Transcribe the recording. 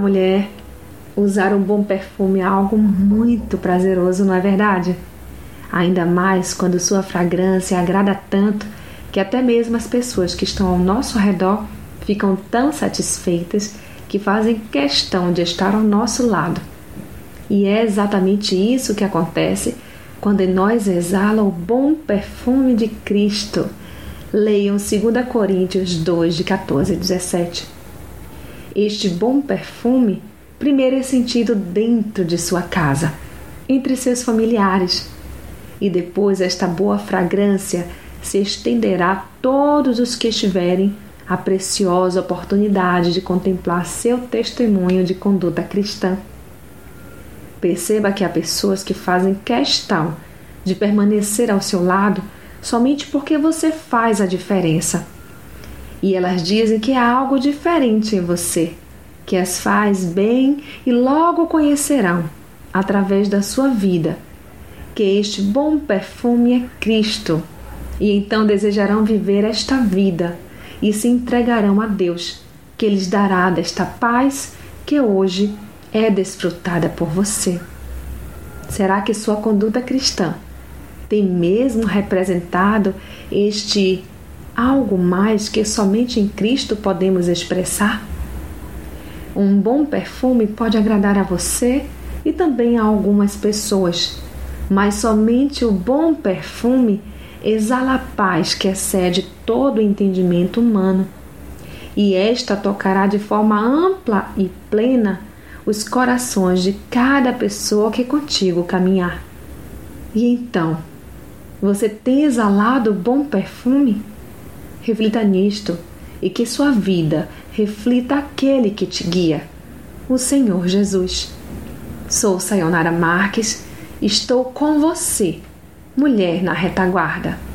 mulher, usar um bom perfume é algo muito prazeroso, não é verdade? Ainda mais quando sua fragrância agrada tanto que até mesmo as pessoas que estão ao nosso redor ficam tão satisfeitas que fazem questão de estar ao nosso lado. E é exatamente isso que acontece quando nós exala o bom perfume de Cristo. Leiam 2 Coríntios 2, de 14 a 17. Este bom perfume primeiro é sentido dentro de sua casa, entre seus familiares, e depois esta boa fragrância se estenderá a todos os que estiverem a preciosa oportunidade de contemplar seu testemunho de conduta cristã. Perceba que há pessoas que fazem questão de permanecer ao seu lado somente porque você faz a diferença. E elas dizem que há algo diferente em você, que as faz bem e logo conhecerão, através da sua vida, que este bom perfume é Cristo, e então desejarão viver esta vida e se entregarão a Deus, que lhes dará desta paz que hoje é desfrutada por você. Será que sua conduta cristã tem mesmo representado este algo mais que somente em Cristo podemos expressar? Um bom perfume pode agradar a você e também a algumas pessoas, mas somente o bom perfume exala a paz que excede todo o entendimento humano, e esta tocará de forma ampla e plena os corações de cada pessoa que contigo caminhar. E então, você tem exalado bom perfume? Reflita nisto e que sua vida reflita aquele que te guia, o Senhor Jesus. Sou Sayonara Marques, estou com você, mulher na retaguarda.